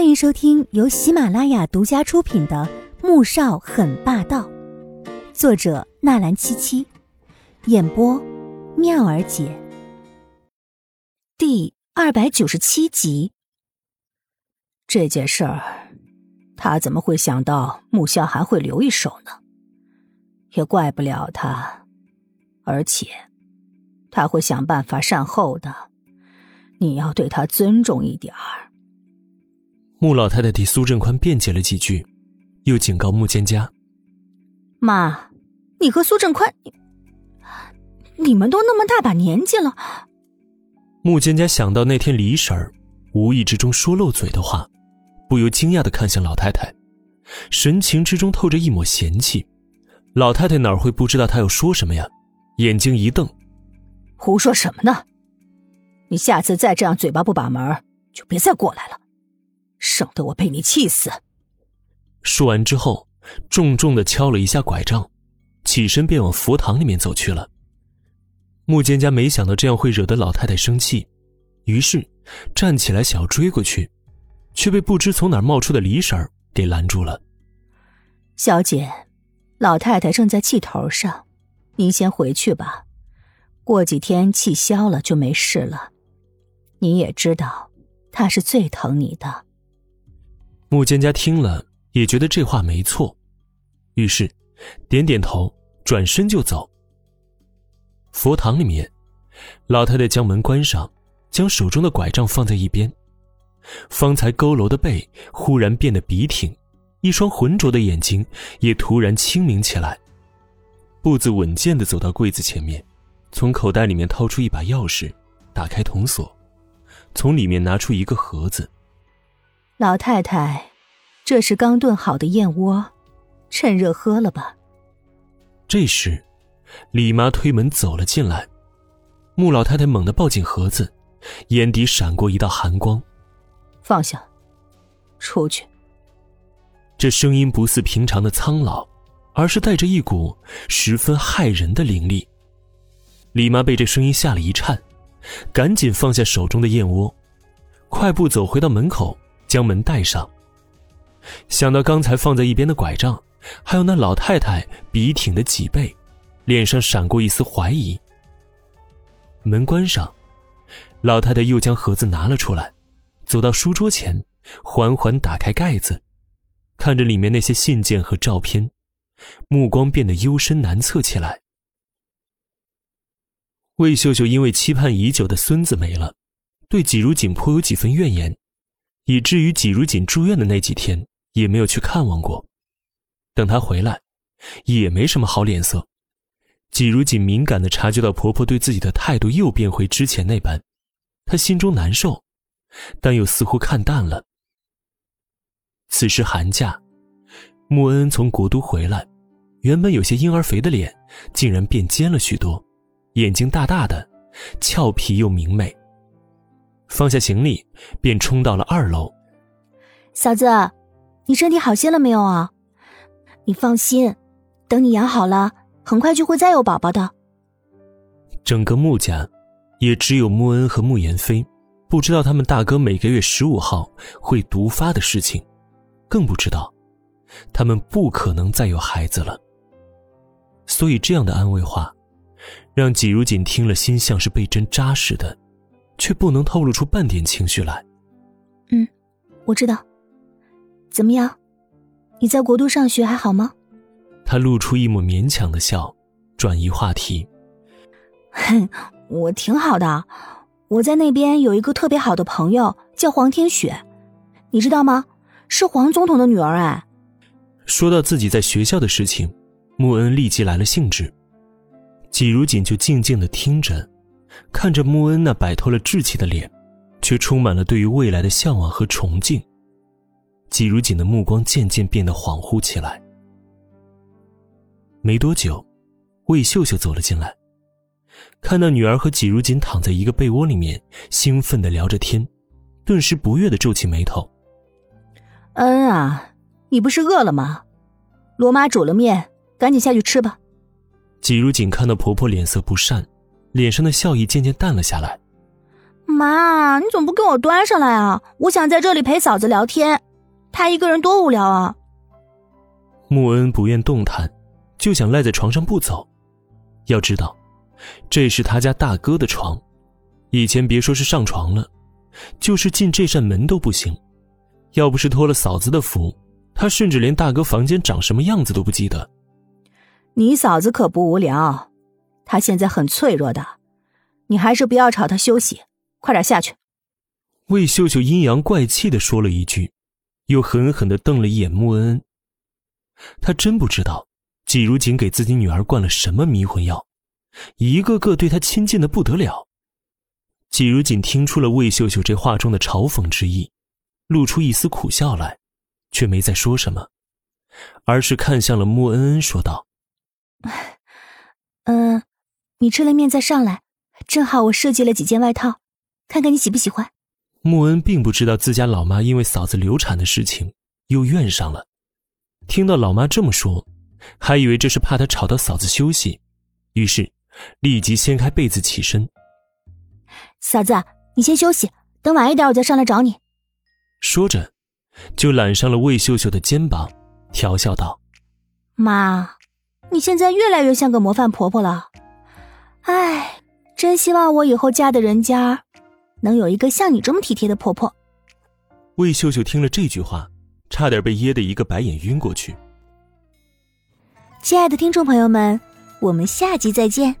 欢迎收听由喜马拉雅独家出品的《穆少很霸道》，作者纳兰七七，演播妙儿姐。第二百九十七集。这件事儿，他怎么会想到穆萧寒会留一手呢？也怪不了他，而且他会想办法善后的。你要对他尊重一点儿。穆老太太替苏振宽辩解了几句，又警告穆蒹葭：“妈，你和苏振宽，你你们都那么大把年纪了。”穆蒹葭想到那天李婶儿无意之中说漏嘴的话，不由惊讶的看向老太太，神情之中透着一抹嫌弃。老太太哪会不知道她要说什么呀？眼睛一瞪：“胡说什么呢？你下次再这样嘴巴不把门，就别再过来了。”省得我被你气死。说完之后，重重的敲了一下拐杖，起身便往佛堂里面走去了。穆蒹葭没想到这样会惹得老太太生气，于是站起来想要追过去，却被不知从哪冒出的李婶儿给拦住了。小姐，老太太正在气头上，您先回去吧，过几天气消了就没事了。你也知道，她是最疼你的。穆蒹葭听了，也觉得这话没错，于是点点头，转身就走。佛堂里面，老太太将门关上，将手中的拐杖放在一边，方才佝偻的背忽然变得笔挺，一双浑浊的眼睛也突然清明起来，步子稳健的走到柜子前面，从口袋里面掏出一把钥匙，打开铜锁，从里面拿出一个盒子。老太太，这是刚炖好的燕窝，趁热喝了吧。这时，李妈推门走了进来，穆老太太猛地抱紧盒子，眼底闪过一道寒光。放下，出去。这声音不似平常的苍老，而是带着一股十分骇人的凌厉。李妈被这声音吓了一颤，赶紧放下手中的燕窝，快步走回到门口。将门带上。想到刚才放在一边的拐杖，还有那老太太笔挺的脊背，脸上闪过一丝怀疑。门关上，老太太又将盒子拿了出来，走到书桌前，缓缓打开盖子，看着里面那些信件和照片，目光变得幽深难测起来。魏秀秀因为期盼已久的孙子没了，对纪如锦颇有几分怨言。以至于季如锦住院的那几天也没有去看望过，等她回来，也没什么好脸色。季如锦敏感的察觉到婆婆对自己的态度又变回之前那般，她心中难受，但又似乎看淡了。此时寒假，穆恩恩从国都回来，原本有些婴儿肥的脸竟然变尖了许多，眼睛大大的，俏皮又明媚。放下行李，便冲到了二楼。嫂子，你身体好些了没有啊？你放心，等你养好了，很快就会再有宝宝的。整个穆家，也只有穆恩和穆言飞，不知道他们大哥每个月十五号会毒发的事情，更不知道，他们不可能再有孩子了。所以这样的安慰话，让季如锦听了心像是被针扎似的。却不能透露出半点情绪来。嗯，我知道。怎么样？你在国都上学还好吗？他露出一抹勉强的笑，转移话题。哼，我挺好的。我在那边有一个特别好的朋友，叫黄天雪，你知道吗？是黄总统的女儿哎。说到自己在学校的事情，穆恩立即来了兴致。季如锦就静静的听着。看着穆恩那摆脱了稚气的脸，却充满了对于未来的向往和崇敬。季如锦的目光渐渐变得恍惚起来。没多久，魏秀秀走了进来，看到女儿和季如锦躺在一个被窝里面，兴奋的聊着天，顿时不悦的皱起眉头：“恩啊，你不是饿了吗？罗妈煮了面，赶紧下去吃吧。”季如锦看到婆婆脸色不善。脸上的笑意渐渐淡了下来。妈，你怎么不给我端上来啊？我想在这里陪嫂子聊天，她一个人多无聊啊。穆恩不愿动弹，就想赖在床上不走。要知道，这是他家大哥的床，以前别说是上床了，就是进这扇门都不行。要不是托了嫂子的福，他甚至连大哥房间长什么样子都不记得。你嫂子可不无聊，她现在很脆弱的，你还是不要吵他休息，快点下去。魏秀秀阴阳怪气的说了一句，又狠狠的瞪了一眼穆恩恩。他真不知道季如锦给自己女儿灌了什么迷魂药，一个个对他亲近的不得了。季如锦听出了魏秀秀这话中的嘲讽之意。露出一丝苦笑来，却没再说什么，而是看向了穆恩恩，说道：“嗯，你吃了面再上来，正好我设计了几件外套，看看你喜不喜欢。”穆恩并不知道自家老妈因为嫂子流产的事情又怨上了，听到老妈这么说，还以为这是怕她吵到嫂子休息，于是立即掀开被子起身：“嫂子，你先休息，等晚一点我再上来找你。”说着，就揽上了魏秀秀的肩膀，调笑道：“妈，你现在越来越像个模范婆婆了。哎，真希望我以后嫁的人家，能有一个像你这么体贴的婆婆。”魏秀秀听了这句话，差点被噎得一个白眼晕过去。亲爱的听众朋友们，我们下集再见。